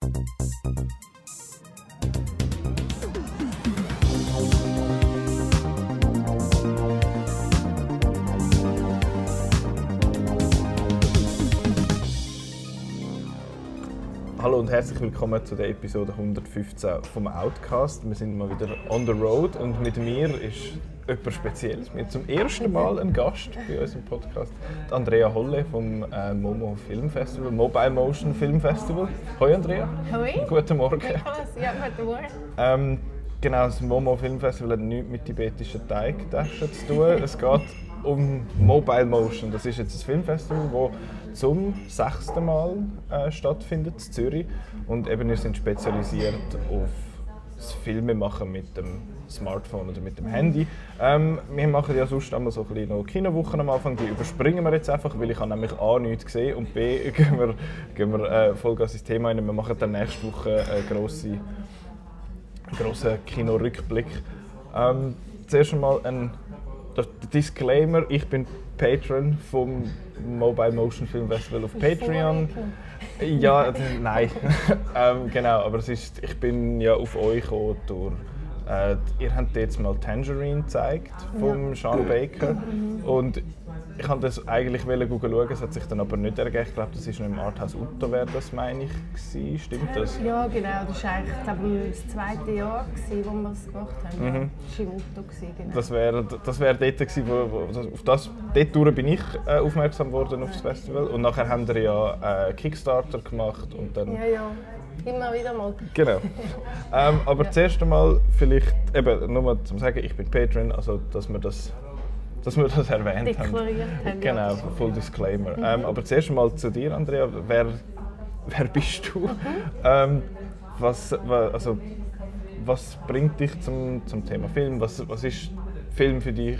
Thank you. Hallo und herzlich willkommen zu der Episode 115 vom Outcast. Wir sind mal wieder on the road und mit mir ist jemand Spezielles. Wir haben zum ersten Mal einen Gast bei unserem Podcast, die Andrea Holle vom äh, Momo Film Festival, Mobile Motion Film Festival. Hoi Andrea. Hoi. Guten Morgen. Ja, guten Morgen. Ähm, genau, das Momo Film Festival hat nichts mit tibetischen Teigtaschen zu tun. es geht um Mobile Motion. Das ist jetzt ein Filmfestival, das zum sechsten Mal äh, stattfindet in Zürich. Und eben wir sind spezialisiert auf das Filmemachen mit dem Smartphone oder mit dem Handy. Ähm, wir machen ja sonst immer so ein noch Kinowochen am Anfang, die überspringen wir jetzt einfach, weil ich habe nämlich A nichts gesehen und B gehen wir, gehen wir äh, Vollgas ins Thema rein. Wir machen dann nächste Woche einen grossen, grossen Kinorückblick. Ähm, zuerst einmal ein Disclaimer, ich bin Patron vom Mobile Motion Film Festival auf Patreon. Ja, nein, ähm, genau, aber es ist, ich bin ja auf euch gekommen durch äh, ihr habt jetzt mal Tangerine gezeigt vom ja. Sean Baker und ich wollte das eigentlich schauen, es hat sich dann aber nicht ergeben. Ich glaube, das war noch im Arthouse Utto, wäre das, meine ich, gewesen. stimmt das? Ja, genau. Das war eigentlich glaube das zweite Jahr, gewesen, wo wir es gemacht haben. Mhm. Das war im Utto. Genau. Das wäre das wär dort, gewesen, wo, wo, auf das, dort bin ich äh, aufmerksam worden auf das Festival. Und nachher haben wir ja äh, Kickstarter gemacht und dann... Ja, ja. Immer wieder mal. Genau. ähm, aber ja. zuerst einmal vielleicht, eben, nur mal zum sagen, ich bin Patron, also dass wir das dass wir das erwähnt Deklariert haben. Genau, Full Disclaimer. Mhm. Ähm, aber zuerst einmal zu dir, Andrea. Wer, wer bist du? Mhm. Ähm, was, also, was bringt dich zum, zum Thema Film? Was, was ist Film für dich?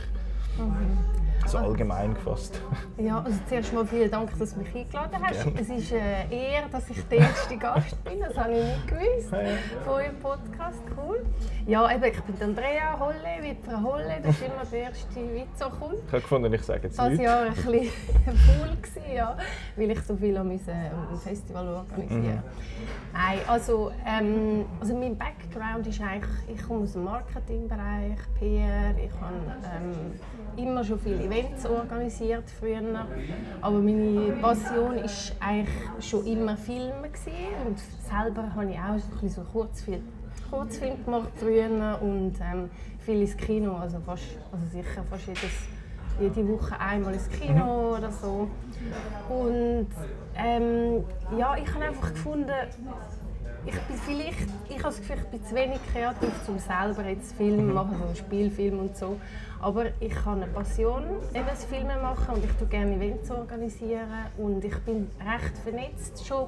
Mhm. So allgemein gefasst. Ja, also zuerst mal vielen Dank, dass du mich eingeladen hast. Gerne. Es ist eine Ehre, dass ich der erste Gast bin. Das habe ich nicht gewusst ja. von eurem Podcast. Cool. Ja, eben, ich bin Andrea Holle, wie Frau Holle. Das ist immer der erste Witz, der kommt. Ich habe gefunden, ich sage jetzt nicht. Das Jahr ein bisschen cool gewesen, ja, weil ich so viel an ein Festival organisieren mhm. Nein, also, ähm, also mein Background ist eigentlich, ich komme aus dem Marketingbereich, PR, ich habe ähm, immer schon viele Events organisiert früher. Aber meine Passion war eigentlich schon immer Filme und selber habe ich auch so, so Kurzfilm, Kurzfilm gemacht früher und ähm, viel ins Kino, also, fast, also sicher fast jedes, jede Woche einmal ins Kino oder so. Und ähm, ja, ich habe einfach gefunden, ich bin vielleicht, ich habe das Gefühl, ich bin zu wenig kreativ, um selber jetzt Film mhm. machen, so Spielfilm und so. Aber ich habe eine Passion, eben das Filme machen und ich tue gerne Events organisieren und ich bin recht vernetzt schon,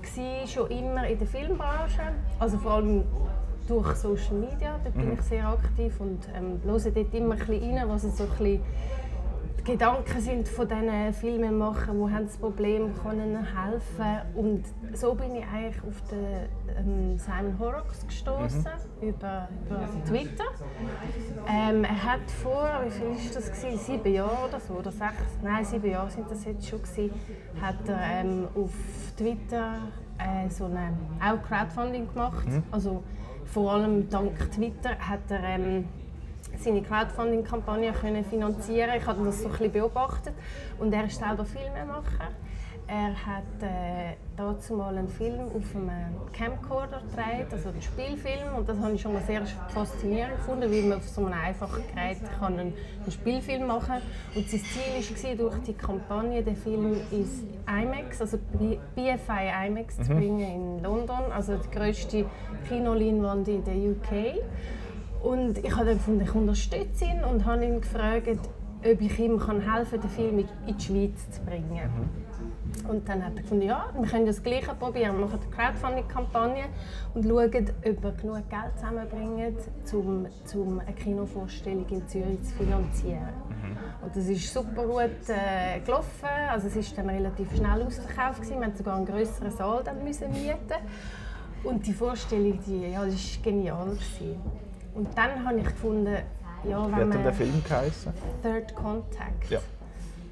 gewesen, schon immer in der Filmbranche, also vor allem durch Social Media, da bin mhm. ich sehr aktiv und ähm, höre dort immer ein bisschen rein, was so ein bisschen Gedanken sind von diesen Filmemachern, die haben das Problem können helfen und so bin ich eigentlich auf den ähm, Simon Horrocks gestoßen mhm. über, über, Twitter. Ähm, er hat vor, wie viel ist das gewesen? Sieben Jahre oder so oder sechs? Nein, sieben Jahre sind das jetzt schon gewesen. Hat er ähm, auf Twitter äh, so eine auch Crowdfunding gemacht. Mhm. Also vor allem dank Twitter hat er ähm, seine Crowdfunding-Kampagne finanzieren Ich habe das so ein bisschen beobachtet. Und er ist selber Filmemacher. Er hat äh, dazu mal einen Film auf einem Camcorder gedreht, also einen Spielfilm. Und das habe ich schon mal sehr faszinierend gefunden, wie man auf so einem einfachen Gerät kann einen, einen Spielfilm machen kann. Und sein Ziel war, durch die Kampagne den Film ins IMAX, also BFI IMAX, mhm. zu bringen in London, also die grösste Kinoleinwand in der UK. Und ich habe dann gefunden, ich unterstütze ihn und habe ihn gefragt, ob ich ihm helfen kann, den Film in die Schweiz zu bringen. Mhm. Und dann hat er gefunden, ja, wir können das Gleiche probieren. Wir machen eine Crowdfunding-Kampagne und schauen, ob wir genug Geld zusammenbringen, um, um eine Kinovorstellung in Zürich zu finanzieren. Mhm. Und das ist super gut äh, gelaufen. Also es ist dann relativ schnell ausverkauft. Gewesen. Wir mussten sogar einen größeren Saal dann müssen mieten. Und die Vorstellung, die, ja, das war genial. Gewesen. Und dann habe ich gefunden, ja, wenn Wie hat denn der Film geheißen? Third Contact. Ja.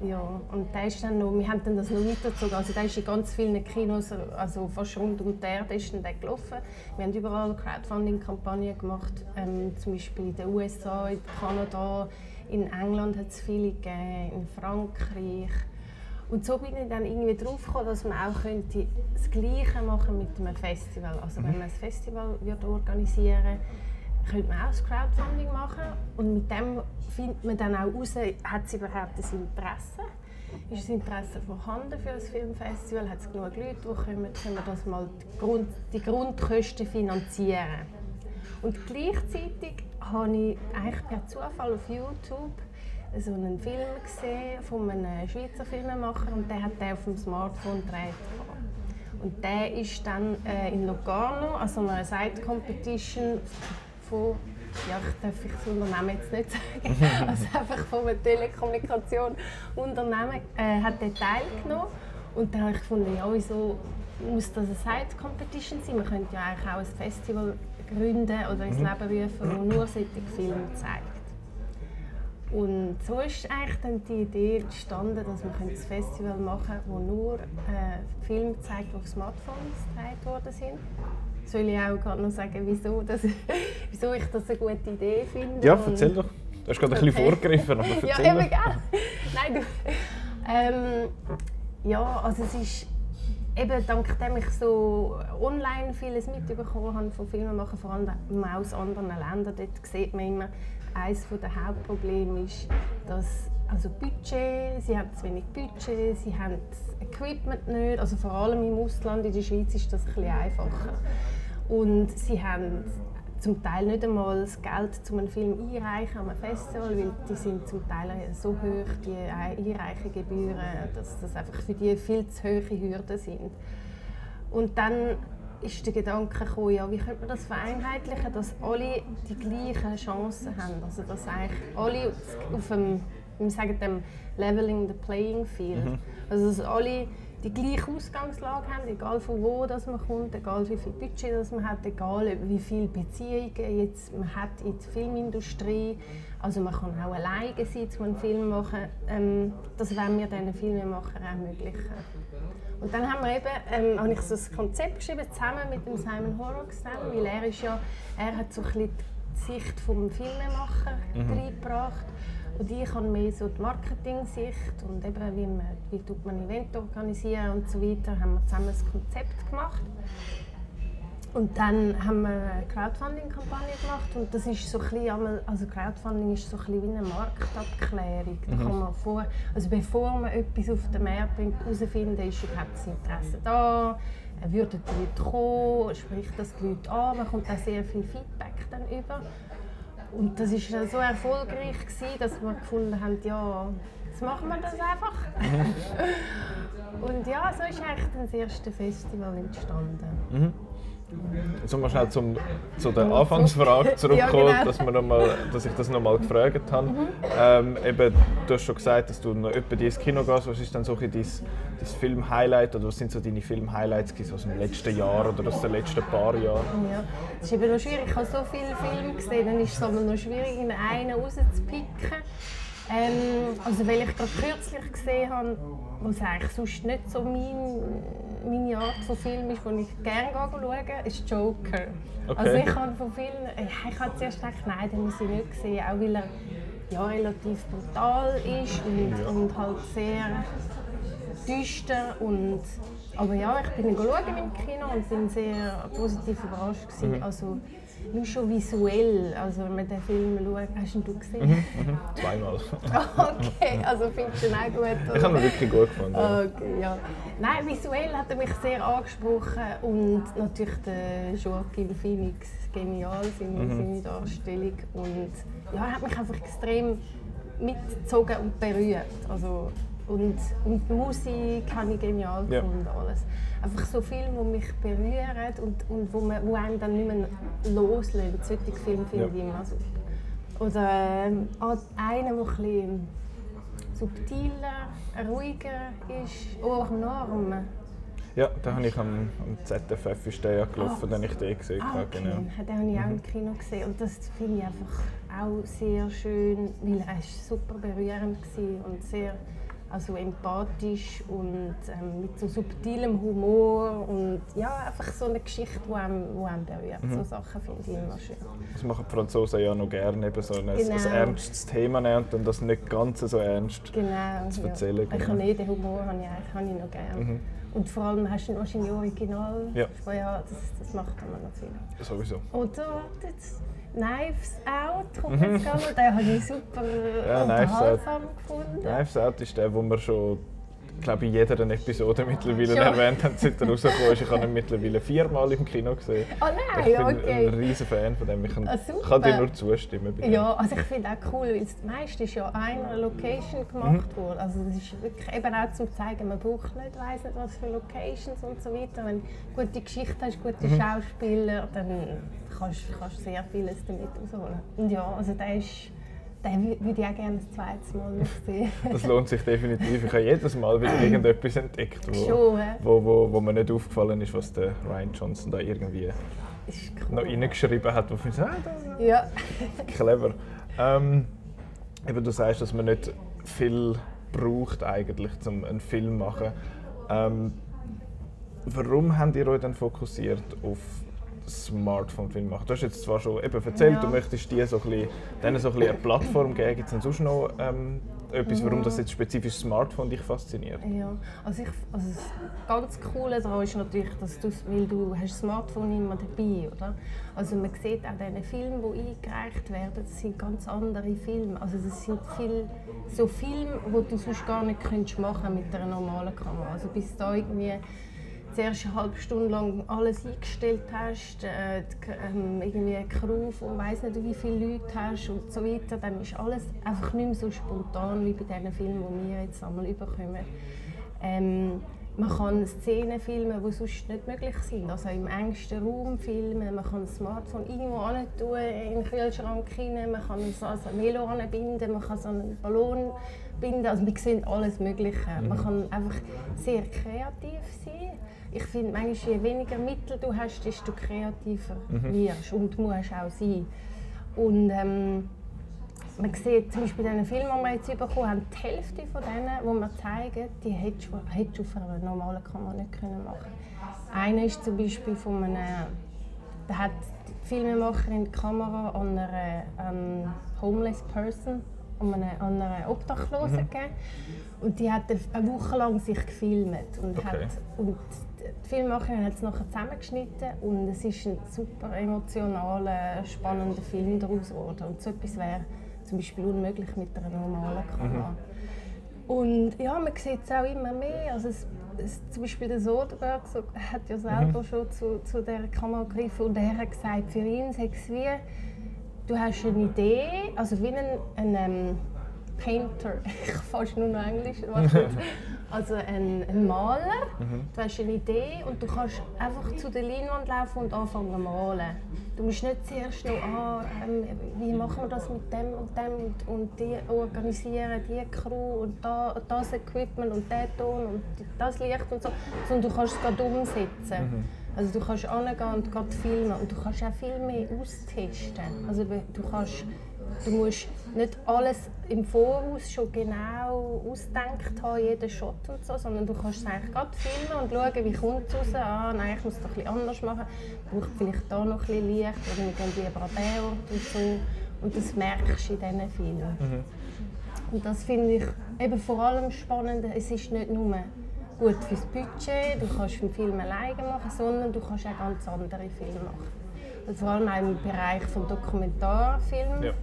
Ja, und der ist dann noch, wir haben dann das noch weitergezogen. Also der ist in ganz vielen Kinos, also fast rund um die Erde ist der gelaufen. Wir haben überall Crowdfunding-Kampagnen gemacht, ähm, zum Beispiel in den USA, in Kanada, in England hat es viele gegeben, in Frankreich. Und so bin ich dann irgendwie drauf gekommen, dass man auch könnte das Gleiche machen mit einem Festival. Also wenn man ein Festival würde organisieren könnte man auch das Crowdfunding machen und mit dem findet man dann auch heraus, hat es überhaupt ein Interesse? Ist das Interesse vorhanden für ein Filmfestival? Hat es genug Leute, die kommen, können wir das mal die, Grund, die Grundkosten finanzieren? Und gleichzeitig habe ich eigentlich per Zufall auf YouTube so einen Film gesehen von einem Schweizer Filmemacher und der hat den auf dem Smartphone gedreht. Und der ist dann äh, in Locarno, also einer Side Competition von ja, ich darf ich das Unternehmen jetzt nicht sagen, also einfach von einem Telekommunikationsunternehmen äh, hat der teilgenommen und dann habe ich gefunden, ja, wieso muss das eine Side Competition sein? Man könnte ja eigentlich auch ein Festival gründen oder ins mhm. Leben rufen, das nur solche Filme zeigt. Und so ist eigentlich dann die Idee entstanden, dass man ein Festival machen kann, wo nur äh, Filme zeigt, die auf Smartphones gezeigt worden sind. Soll ich auch gerade noch sagen, wieso, dass, wieso ich das eine gute Idee finde? Ja, erzähl doch. Du hast gerade okay. ein bisschen vorgegriffen, aber erzähl Ja, eben, gell? Nein, du... Ähm, ja, also es ist eben dank dem ich so online vieles mitbekommen habe von Filmemachern, vor allem aus anderen Ländern, dort sieht man immer, eines der Hauptprobleme ist, dass also Budget, sie haben zu wenig Budget, sie haben das Equipment nicht, also vor allem im Ausland, in der Schweiz ist das ein bisschen einfacher. Und sie haben zum Teil nicht einmal das Geld, um einen Film einreichen an einem Festival, weil die sind zum Teil so hoch, die Einreichungsgebühren, dass das einfach für die viel zu hohe Hürden sind. Und dann ist der Gedanke gekommen, ja, wie könnte man das vereinheitlichen, dass alle die gleichen Chancen haben, also dass eigentlich alle auf dem, wir sagen dem Leveling the Playing Field, mhm. also dass alle die gleiche Ausgangslage haben, egal von wo das man kommt, egal wie viel Budget das man hat, egal wie viele Beziehungen jetzt man hat in der Filmindustrie. Also man kann auch alleine sein, um einen Film machen. Ähm, das wollen wir diesen Filmemachern ermöglichen. Und dann haben wir eben, ähm, habe ich so ein Konzept geschrieben, zusammen mit dem Simon Horrocks, weil er ist ja, er hat so ein bisschen die Sicht vom Filmemacher mhm. reingebracht und ich habe mehr so die Marketing-Sicht und eben wie, man, wie tut man Event organisieren und so weiter, haben wir zusammen ein Konzept gemacht. Und dann haben wir eine Crowdfunding-Kampagne gemacht und das ist so ein bisschen, also Crowdfunding ist so ein bisschen wie eine Marktabklärung. Da mhm. kann man vor, also bevor man etwas auf den Markt bringt, herausfinden, ist überhaupt das Interesse da, würden die Leute kommen, spricht das die Leute an, man kommt auch sehr viel Feedback dann über. Und das war so erfolgreich, gewesen, dass wir gefunden haben, ja, jetzt machen wir das einfach. und ja, so ist eigentlich das erste Festival entstanden. Mhm. Jetzt mal schnell zum, zu der Anfangsfrage zurückkommen, ja, genau. dass, wir noch mal, dass ich das noch mal gefragt habe. Mhm. Ähm, eben, du hast schon gesagt, dass du noch etwa ins Kino gehst. Was ist dann so dein, dein Film-Highlight oder was sind so deine Film-Highlights aus dem letzten Jahr oder aus den letzten paar Jahren? Ja, das ist eben noch schwierig. Ich habe so viele Filme gesehen, dann ist es noch schwierig, einen rauszupicken. Ähm, also weil ich gerade kürzlich gesehen habe, was eigentlich sonst nicht so mein, meine Art von Film ist, den ich gerne schaue, ist Joker. Okay. Also ich habe von vielen, ich habe zuerst gedacht, nein, den muss ich nicht sehen, auch weil er ja, relativ brutal ist und, und halt sehr düster und aber ja, ich bin schauen im Kino und bin sehr positiv überrascht gewesen. Mhm. Also, nur schon visuell, also wenn man den Film schaut, hast du ihn gesehen? Mhm, mhm. Zweimal. okay, also findest du ihn auch gut? Oder? Ich habe ihn wirklich gut gefunden. Okay, ja. Nein, visuell hat er mich sehr angesprochen und natürlich der Joaquin Phoenix, genial, seine, mhm. seine Darstellung und ja, er hat mich einfach extrem mitgezogen und berührt. Also, und, und die Musik habe ich genial ja. gefunden, alles einfach so Filme, die mich berühren und, und wo, man, wo einen dann nicht mehr loslösen. Solche Filme finde ich immer so. Oder ähm, einer, der etwas subtiler, ruhiger ist, auch Norm. Ja, den habe ich am, am ZFF ist der ja gelaufen, ah. den ich den gesehen ah, okay. genau. Den habe ich auch im mhm. Kino gesehen und das finde ich einfach auch sehr schön, weil er super berührend war und sehr Also empathisch und ähm, mit so subtilem Humor und ja, einfach so eine Geschichte, die einem, die einem berührt. Mhm. So Sachen finde ich immer schön. Das machen die Franzosen ja noch gerne, eben so ein, genau. ein ernstes Thema nehmen und das nicht ganz so ernst genau, zu erzählen. Ja. Genau. Ich habe nicht den Humor habe ich, habe ich noch gerne. Mhm. Und vor allem hast du wahrscheinlich Original. Ja. ja das, das macht man natürlich. Sowieso. Oder jetzt Knives Out kommt jetzt mhm. gerade. Den habe ich super ja, unterhaltsam gefunden. Knives Out ist der, wo wir schon glaube in jeder Episode mittlerweile Schon. erwähnt haben, seit er rausgekommen ist. Ich habe ihn mittlerweile viermal im Kino gesehen. Oh nein, ich bin okay. ein riesiger Fan von dem. Ich kann, ah, kann dir nur zustimmen. Ja, also ich finde auch cool, weil das meiste ist ja einer Location gemacht mhm. worden. Also das ist wirklich eben auch zum zeigen, man braucht nicht, weiss nicht was für Locations und so weiter. Wenn du gute Geschichte hast, gute mhm. Schauspieler, dann kannst du sehr vieles damit rausholen. Und ja, also der ist den würde ich auch gerne ein zweites Mal sehen. das lohnt sich definitiv. Ich habe jedes Mal wieder irgendetwas entdeckt, wo, Schon, wo, wo, wo, mir nicht aufgefallen ist, was der Ryan Johnson da irgendwie cool. noch reingeschrieben hat, wo ich so, ah, da, ja. clever. Ähm, eben, du sagst, dass man nicht viel braucht eigentlich, um einen Film zu machen. Ähm, warum habt ihr euch dann fokussiert auf Smartphone-Film machen. Du hast jetzt zwar schon eben erzählt, ja. du möchtest dir so ein bisschen, denen so ein bisschen eine Plattform geben. Gibt es sonst noch ähm, etwas, warum das jetzt spezifisch Smartphone dich fasziniert? Ja, also, ich, also das ganz Coole daran ist natürlich, dass du, weil du hast Smartphone immer dabei, oder? Also man sieht auch diese Filme, die eingereicht werden, das sind ganz andere Filme. Also das sind viel, so Filme, die du sonst gar nicht könntest machen mit einer normalen Kamera. Also bis da irgendwie zuerst eine halbe Stunde lang alles eingestellt hast, äh, die, ähm, irgendwie eine Crew von weiss nicht wie viele Leute hast und so weiter, dann ist alles einfach nicht mehr so spontan wie bei diesen Filmen, die wir jetzt einmal überkommen. Ähm, man kann Szenen filmen, die sonst nicht möglich sind. Also im engsten Raum filmen, man kann das Smartphone irgendwo tun, in den Kühlschrank rein, man kann es als Melo anbinden, man kann so einen Ballon binden. Also wir sehen alles Mögliche. Man mhm. kann einfach sehr kreativ sein ich finde, manchmal, je weniger Mittel du hast, desto kreativer mhm. wirst und musst auch sein. Und ähm, man sieht zum Beispiel in den Filmen, die wir jetzt bekommen haben, die Hälfte von denen, die wir zeigen, die hättest du, hättest du auf einer normalen Kamera nicht können machen Einer ist zum Beispiel von einem, da hat die Filmemacherin die Kamera an einer ähm, homeless person, an einer, an Obdachlosen mhm. gegeben. Und die hat eine Woche lang sich gefilmt und, okay. hat, und die Filmemacherin hat es nachher zusammengeschnitten und es ist ein super emotionaler, spannender Film daraus geworden. Und so etwas wäre zum Beispiel unmöglich mit einer normalen Kamera. Mhm. Und ja, man sieht es auch immer mehr. Also es, es, zum Beispiel der Soderbergh so, hat ja selber mhm. schon zu, zu dieser Kamera gegriffen und er hat gesagt, für ihn sei es wie, du hast eine Idee, also wie ein, ein, ähm, Painter, ich fast nur noch Englisch, also ein, ein Maler. Mhm. Du hast eine Idee und du kannst einfach zu der Leinwand laufen und anfangen zu malen. Du musst nicht zuerst noch, ah, ähm, wie machen wir das mit dem und dem und, und die organisieren, die Crew und da, das Equipment und der Ton und das Licht und so, sondern du kannst es gerade umsetzen. Mhm. Also du kannst angehen und gerade filmen und du kannst auch viel mehr austesten. Also du kannst Du musst nicht alles im Voraus schon genau ausdenkt haben, jeden Shot und so, sondern du kannst es eigentlich gerade filmen und schauen, wie kommt es raus. Ah, nein, ich muss es ein bisschen anders machen. Braucht vielleicht da noch ein bisschen Licht oder wir gehen lieber an den Ort und so. Und das merkst du in diesen Filmen. Mhm. Und das finde ich eben vor allem spannend. Es ist nicht nur gut fürs Budget, du kannst einen Film alleine machen, sondern du kannst auch ganz andere Filme machen. Und vor allem auch im Bereich des Dokumentarfilms. Ja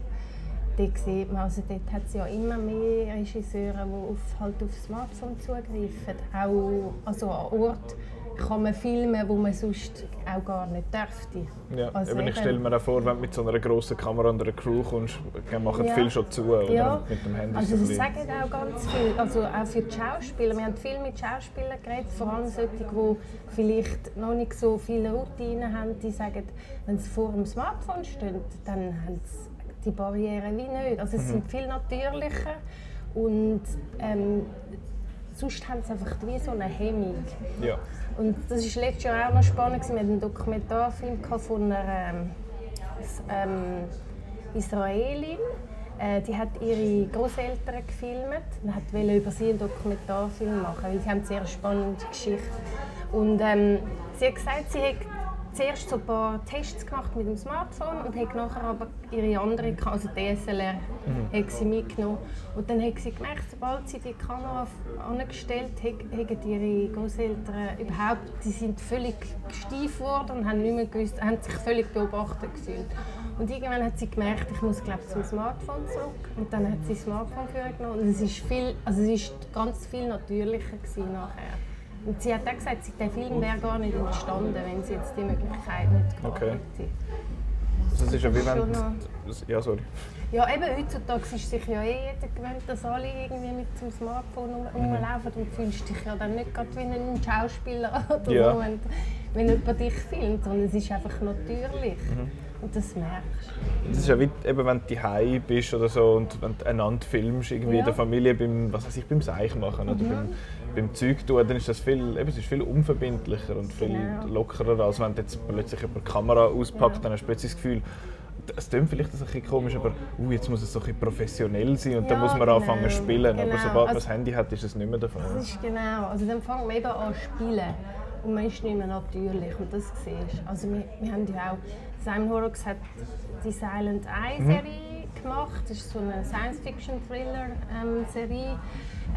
dort sieht man, also dort hat es ja immer mehr Regisseure, die auf, halt auf Smartphone zugreifen. Auch also an Ort kann man filmen, wo man sonst auch gar nicht dürfte. Ja, also eben, ich stelle mir auch vor, wenn du mit so einer grossen Kamera und einer Crew kommst, dann machen ja. viel schon zu, oder? Ja. Mit dem Handy also das sagen auch ganz viel, also auch für die Schauspieler. Wir haben viel mit Schauspielern geredet, vor allem solche, die vielleicht noch nicht so viele Routinen haben, die sagen, wenn sie vor dem Smartphone stehen, dann haben sie die Barrieren wie nicht. Also es mhm. sind viel natürlicher und ähm, sonst haben sie einfach wie so eine Hemmung. Ja. Und das war letztes Jahr auch noch spannend. Wir hatten einen Dokumentarfilm von einer ähm, ähm, Israelin, Äh, die hat ihre Großeltern gefilmt und hat über sie einen Dokumentarfilm machen, weil sie haben eine sehr spannende Geschichte. Und ähm, sie hat gesagt, sie hat zuerst so ein paar Tests gemacht mit dem Smartphone und hat nachher aber ihre andere, also DSLR, mhm. hat sie mitgenommen. Und dann hat sie gemerkt, sobald sie die Kamera angestellt hat, haben ihre Großeltern überhaupt, die sind völlig steif geworden und haben nicht mehr gewusst, haben sich völlig beobachtet gefühlt. Und irgendwann hat sie gemerkt, ich muss glaube zum Smartphone zurück. Und dann hat sie das Smartphone genommen und es ist viel, also es ist ganz viel natürlicher nachher. Und sie hat auch gesagt, der Film wäre gar nicht entstanden, wenn sie jetzt die Möglichkeit nicht gehabt okay. hätte. Das ist ja wie wenn... Ja, sorry. Ja, eben heutzutage ist sich ja eh jeder gewöhnt, dass alle irgendwie mit dem Smartphone rumlaufen mhm. und fühlst dich ja dann nicht gerade wie ein Schauspieler oder ja. so, wenn, wenn jemand dich filmt, sondern es ist einfach natürlich. Mhm. Und das merkst du. Das ist ja wie, eben, wenn du daheim bist oder so und wenn du einander filmst, irgendwie ja. in der Familie beim, was weiß ich, beim Seich machen oder mhm. beim, beim Zeug tun, dann ist das viel, eben, es ist viel unverbindlicher und viel genau. lockerer, als wenn jetzt plötzlich über die Kamera auspackt, ja. dann hast du plötzlich das Gefühl, es klingt vielleicht ein bisschen komisch, aber uh, jetzt muss es so ein professionell sein und ja, dann muss man genau. anfangen zu spielen. Genau. Aber sobald man das also Handy hat, ist es nicht mehr der Fall. Das ist genau. Also dann fangen wir eben an zu spielen und man ist nicht mehr natürlich und das siehst Also wir, wir haben ja auch, Simon Horrocks hat die Silent Eye mhm. Serie mhm. gemacht, das ist so eine Science-Fiction-Thriller-Serie,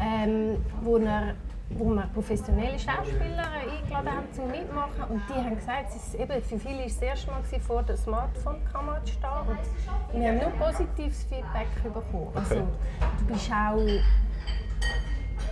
ähm, ähm, wo er wo wir professionelle Schauspieler eingeladen haben zum Mitmachen. Und die haben gesagt, es ist eben, für viele war es das erste Mal vor der Smartphone-Kamera zu stehen. Und wir haben nur positives Feedback bekommen. Also, du bist auch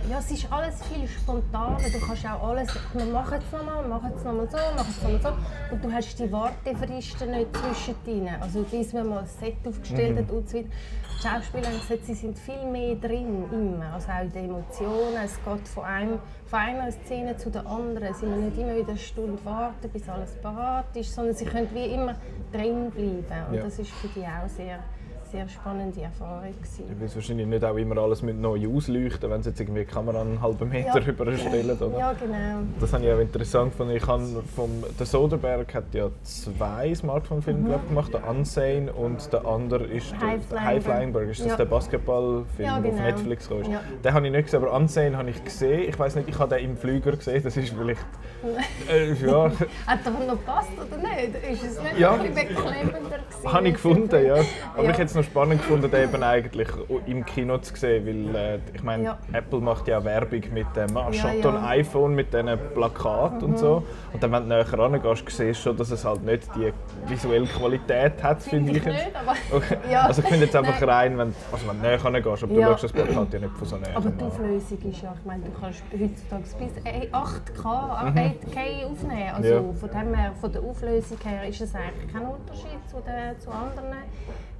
ja, es ist alles viel spontaner. Du kannst auch alles, wir machen es nochmal, machen es nochmal so, machen es nochmal so. Und du hast die Wartefristen nicht zwischendrin. Also bis man mal ein Set aufgestellt hat mhm. und so weiter. Die Schauspieler haben gesagt, sie sind viel mehr drin, immer. Also auch in den Emotionen. Es geht von, einem, von einer Szene zu der anderen. Sie müssen nicht immer wieder eine Stunde warten, bis alles parat ist, sondern sie können wie immer drin bleiben. Und ja. das ist für die auch sehr sehr spannende Erfahrung. Gewesen. Du willst wahrscheinlich nicht auch immer alles mit neu ausleuchten, wenn sie jetzt irgendwie die Kamera einen halben Meter ja. überstellen, oder? Ja, genau. Das habe ich auch interessant gefunden. Ich habe vom, der Soderbergh hat ja zwei Smartphone-Filme mhm. gemacht, der Unsane und der andere ist High der High Flying Bird. Ist das ja. der Basketballfilm, ja, genau. der auf Netflix kam? Ja. Den habe ich nicht gesehen, aber Unsane habe ich gesehen. Ich weiß nicht, ich habe den im Flüger gesehen, das ist vielleicht... äh, ja. Hat doch noch gepasst, oder nicht? Ist es nicht ja. ein bisschen beklemmender gewesen? Habe ich gefunden, ja. Aber ich es noch spannend gefunden, den eben eigentlich im Kino zu sehen, weil äh, ich meine, ja. Apple macht ja Werbung mit dem ah, ja, ja. iPhone mit diesen Plakaten mhm. und so. Und dann, wenn du näher rangehst, siehst du schon, dass es halt nicht die visuelle Qualität hat, finde ich. Nicht, okay. Also ich finde jetzt einfach rein, wenn, also wenn du näher rangehst, aber du schaust das Plakat ja nicht von so näher. Aber die Auflösung ist ja, ich meine, du kannst heutzutage bis 8K, mhm. 8K aufnehmen. Also von, dem her, von der Auflösung her ist es eigentlich kein Unterschied zu, den, zu anderen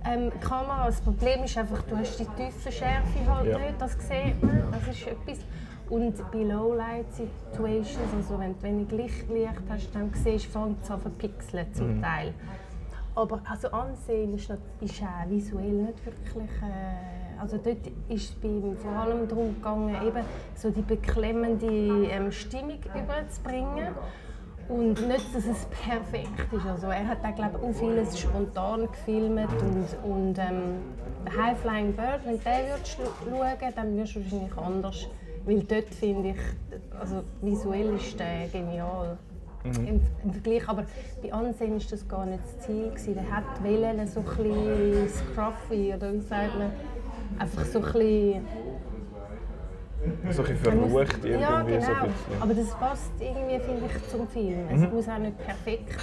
ähm, Kamera. Das Problem ist einfach, du hast die Tiefenschärfe halt ja. nicht, das sieht man. Das ist etwas. Und bei Lowlight-Situations, also wenn du wenig Licht, hast, dann siehst du, fängt es an verpixeln zum mhm. Teil. Aber also Ansehen ist, ist auch visuell nicht wirklich... Äh, also dort ist es vor allem darum gegangen, eben so die beklemmende ähm, Stimmung überzubringen. Und nicht, dass es perfekt ist. Also er hat auch, glaube auch vieles spontan gefilmt. Und, und ähm, High Flying Bird, wenn du den würdest schauen dann wirst du wahrscheinlich anders. Weil dort finde ich, also visuell ist der genial. Mhm. Im, Im, Vergleich, aber bei Ansehen war das gar nicht das Ziel. Gewesen. Der hat Wellen so ein bisschen scruffy, oder wie sagt man, einfach so ein bisschen so ein verrucht irgendwie. Ja, genau. So Aber das passt irgendwie, finde ich, zum Film. Mhm. Es muss auch nicht perfekt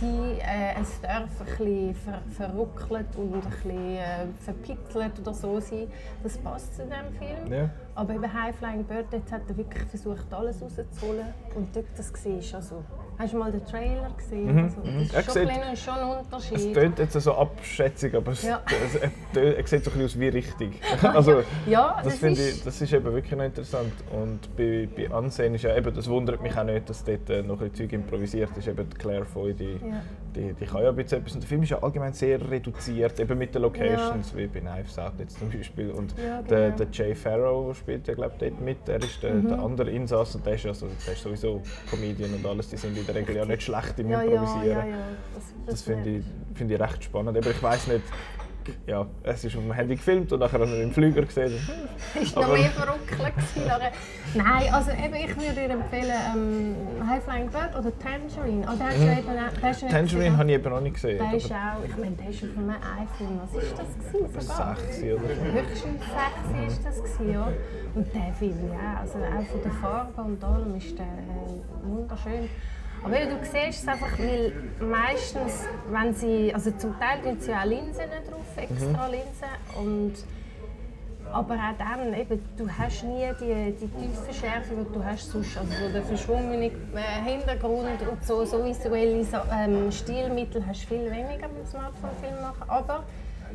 sein. Äh, es darf ein bisschen ver verruckelt und ein bisschen äh, verpixelt oder so sein. Das passt zu diesem Film. Ja. Aber eben High Flying Bird, dort hat er wirklich versucht, alles rauszuholen. Und dort das siehst, also Hast du mal den Trailer gesehen? Mhm. Also, das ist schon, sieht, schon ein Unterschied. Es klingt jetzt so Abschätzung, aber es, ja. es, es, sieht so ein aus wie richtig. also, ja, das, das finde ich, das ist eben wirklich noch interessant. Und bei, bei Ansehen ist ja eben, das wundert mich auch nicht, dass dort äh, noch ein Zeug improvisiert ist. Eben Claire Foy, die, ja. die, die kann ja ein bisschen etwas. Und der Film ist ja allgemein sehr reduziert, eben mit den Locations, ja. wie bei Knives Out jetzt zum Beispiel. Und ja, genau. der, der Jay Farrow spielt ja glaube ich dort mit. Er ist der, mhm. der andere Insass und der ist, also, der ist sowieso Comedian und alles. Die sind in der Regel ja nicht schlecht im ja, Improvisieren. Ja, ja, das, das, das finde ich, find ich recht spannend. Aber ich weiß nicht, ja, es ist auf dem Handy gefilmt und nachher habe ich im Flüger gesehen. ist noch mehr verrückt Nein, also eben, ich würde dir empfehlen, ähm, High Flying Bird oder Tangerine. Oh, der mhm. eben, der Tangerine habe ich eben noch nicht gesehen. Der ist auch, ich meine, der ist auf einem iPhone. Was ist das gewesen? Sogar? 6 oder so. Höchstens 6 ist das gewesen, ja. Und der Film, ja, also auch von der Farbe und allem ist der äh, wunderschön. Aber du siehst es einfach, weil meistens, wenn sie, also zum Teil tun sie auch Linsen drauf, extra mhm. Linsen. Und, aber auch dann, eben, du hast nie die, die tiefe Schärfe, die du hast sonst. Also so der verschwungene äh, Hintergrund und so, so visuelle ähm, Stilmittel hast du viel weniger beim Smartphone-Film machen. Aber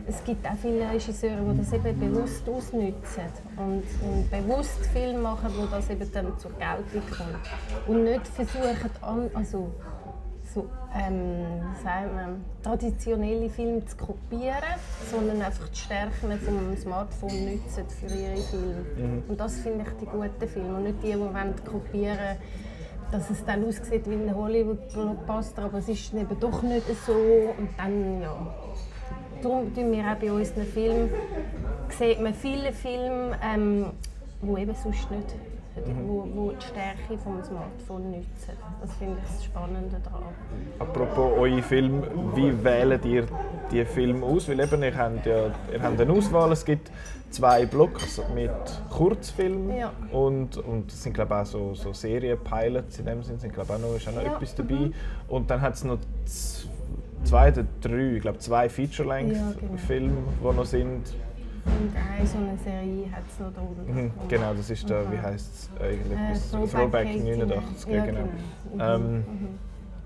es gibt auch viele Regisseure, die das eben bewusst ausnutzen und, und bewusst Filme machen, wo das eben dann zur Geltung kommt. Und nicht versuchen, an, also, so, ähm, sagen wir, traditionelle Filme zu kopieren, sondern einfach die Stärken vom Smartphone nutzen für ihre Filme. Mhm. Und das finde ich die guten Filme und nicht die, die wollen kopieren dass es dann aussieht wie ein Hollywood-Blockbuster, aber es ist eben doch nicht so und dann, ja, darum tun wir auch bei unseren Filmen, sieht man viele Filme, ähm, die eben sonst nicht, mhm. wo, wo die Stärke des Smartphone nutzen. Das finde ich das Spannende daran. Apropos eure Filme, wie wählt ihr die Filme aus? Weil eben, ihr habt ja ihr habt eine Auswahl, es gibt zwei Blocks mit Kurzfilmen ja. und, und es sind glaube auch so, so Serienpilots in dem Sinne, sind glaube auch noch, ist auch noch ja. etwas dabei. Mhm. Und dann hat es noch zwei oder drei, ich glaube zwei Feature-Length-Filme, ja, genau. die noch sind. Und eine so eine Serie hat es noch drunter. Mhm, genau, das ist der, wie heißt es eigentlich? Äh, Throwback 89, ja, genau. genau. Ähm, mhm.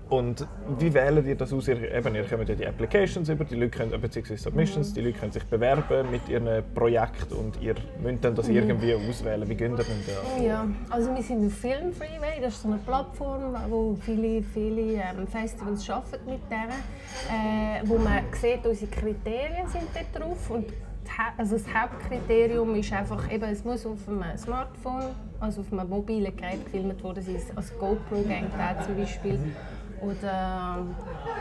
Und wie wählen ihr das aus? Ihr, eben, ihr kommt ja die Applications über, die Leute können, beziehungsweise Submissions, die Leute können sich bewerben mit ihrem Projekt und ihr müsst dann das mhm. irgendwie auswählen. Wie geht ihr denn? Ja, also wir sind auf Film Freeway, das ist so eine Plattform, wo viele, viele ähm, Festivals arbeiten mit der, äh, wo man sieht, unsere Kriterien sind dort drauf und also das Hauptkriterium ist einfach, eben, es muss auf einem Smartphone, also auf einem mobilen Gerät gefilmt worden sein, als GoPro Gang zum Beispiel oder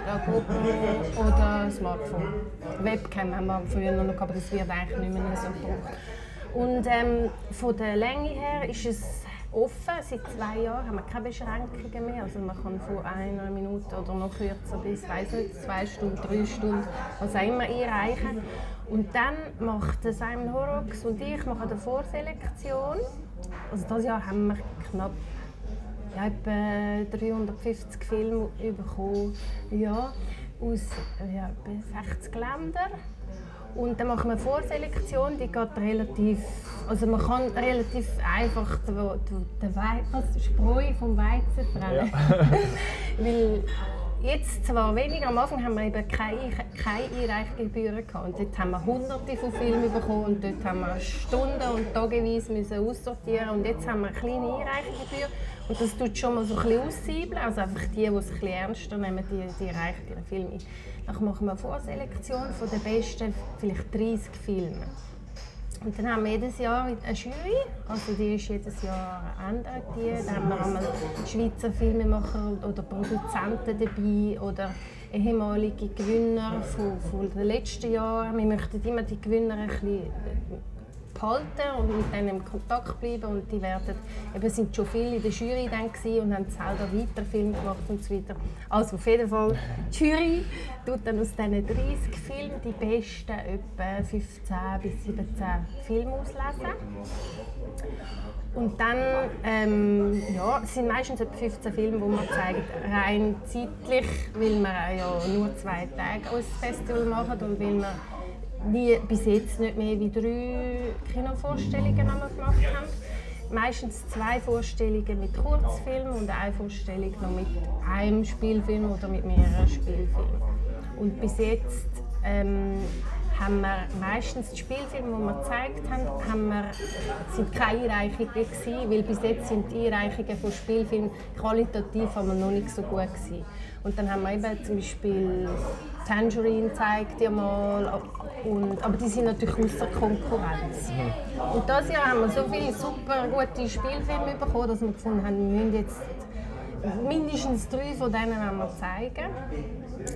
ja, GoPro oder Smartphone. Webcam haben wir früher noch, gehabt, aber das wird eigentlich nicht mehr so gebraucht. Und ähm, von der Länge her ist es offen. Seit zwei Jahren haben wir keine Beschränkungen mehr. Also man kann von einer Minute oder noch kürzer bis nicht, zwei Stunden, drei Stunden, was auch immer einreichen. Und dann macht Simon Horrocks und ich machen eine Vorselektion. Also dieses Jahr haben wir knapp ich habe 350 Filme bekommen, ja, aus ja, 60 Ländern. Und dann machen wir eine Vorselektion, die geht relativ, also man kann relativ einfach den, den, den Weizen, Spreu vom Weizen trennen. Ja. Weil Jetzt zwar weniger, am Anfang haben wir eben keine, keine Einreichgebühren gehabt. Und dort haben wir hunderte von Filmen bekommen und dort haben wir Stunden und tageweise müssen aussortieren und jetzt haben wir eine kleine Einreichgebühr und das tut schon mal so ein bisschen. Also einfach die, die es ein bisschen ernster nehmen, die, die reichen ihren Film. Dann machen wir eine Vorselektion von den besten vielleicht 30 Filmen. Und dann haben wir jedes Jahr eine Jury, also die ist jedes Jahr ändert. Dann haben wir einmal Schweizer Filmemacher oder Produzenten dabei oder ehemalige Gewinner von, von den letzten Jahren. Wir möchten immer die Gewinner ein bisschen behalten und mit denen in Kontakt bleiben und die werden, eben sind schon viele in der Jury dann und haben selber weiter Filme gemacht und so weiter. Also auf jeden Fall, die Jury tut dann aus diesen 30 Filmen die besten etwa 15 bis 17 Filme auslesen. Und dann ähm, ja, es sind meistens etwa 15 Filme, die man zeigt, rein zeitlich, weil wir ja nur zwei Tage als Festival machen und weil wir wie bis jetzt nicht mehr wie drei Kinovorstellungen gemacht haben. Meistens zwei Vorstellungen mit Kurzfilm und eine Vorstellung noch mit einem Spielfilm oder mit mehreren Spielfilmen. Und bis jetzt ähm, haben wir meistens die Spielfilme, die wir gezeigt haben, haben wir, sind keine Einreichungen gewesen, weil bis jetzt sind die Einreichungen von Spielfilmen qualitativ noch nicht so gut gewesen. Und dann haben wir eben zum Beispiel Tangerine zeigt ja mal. Und, aber die sind natürlich außer Konkurrenz. Und dieses Jahr haben wir so viele super gute Spielfilme bekommen, dass wir gefunden haben, wir müssen jetzt mindestens drei von denen wir zeigen.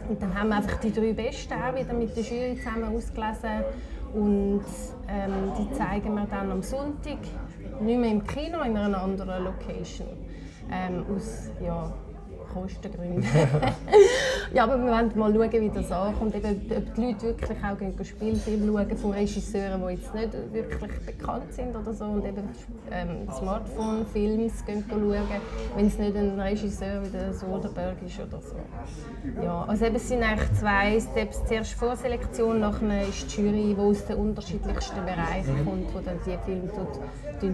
Und dann haben wir einfach die drei Besten auch wieder mit der Jury zusammen ausgelesen. Und ähm, die zeigen wir dann am Sonntag, nicht mehr im Kino, in einer anderen Location. Ähm, aus, ja, Kostengründen. ja, aber wir wollen mal schauen, wie das ankommt. Eben, ob die Leute wirklich auch gehen Spielfilme schauen von Regisseuren, die jetzt nicht wirklich bekannt sind oder so und eben ähm, Smartphone-Films schauen, wenn es nicht ein Regisseur wie der Soderbergh ist oder so. Ja, also eben, es sind eigentlich zwei Steps. Zuerst Vorselektion, nachher ist die Jury, die aus den unterschiedlichsten Bereichen kommt, die dann die Filme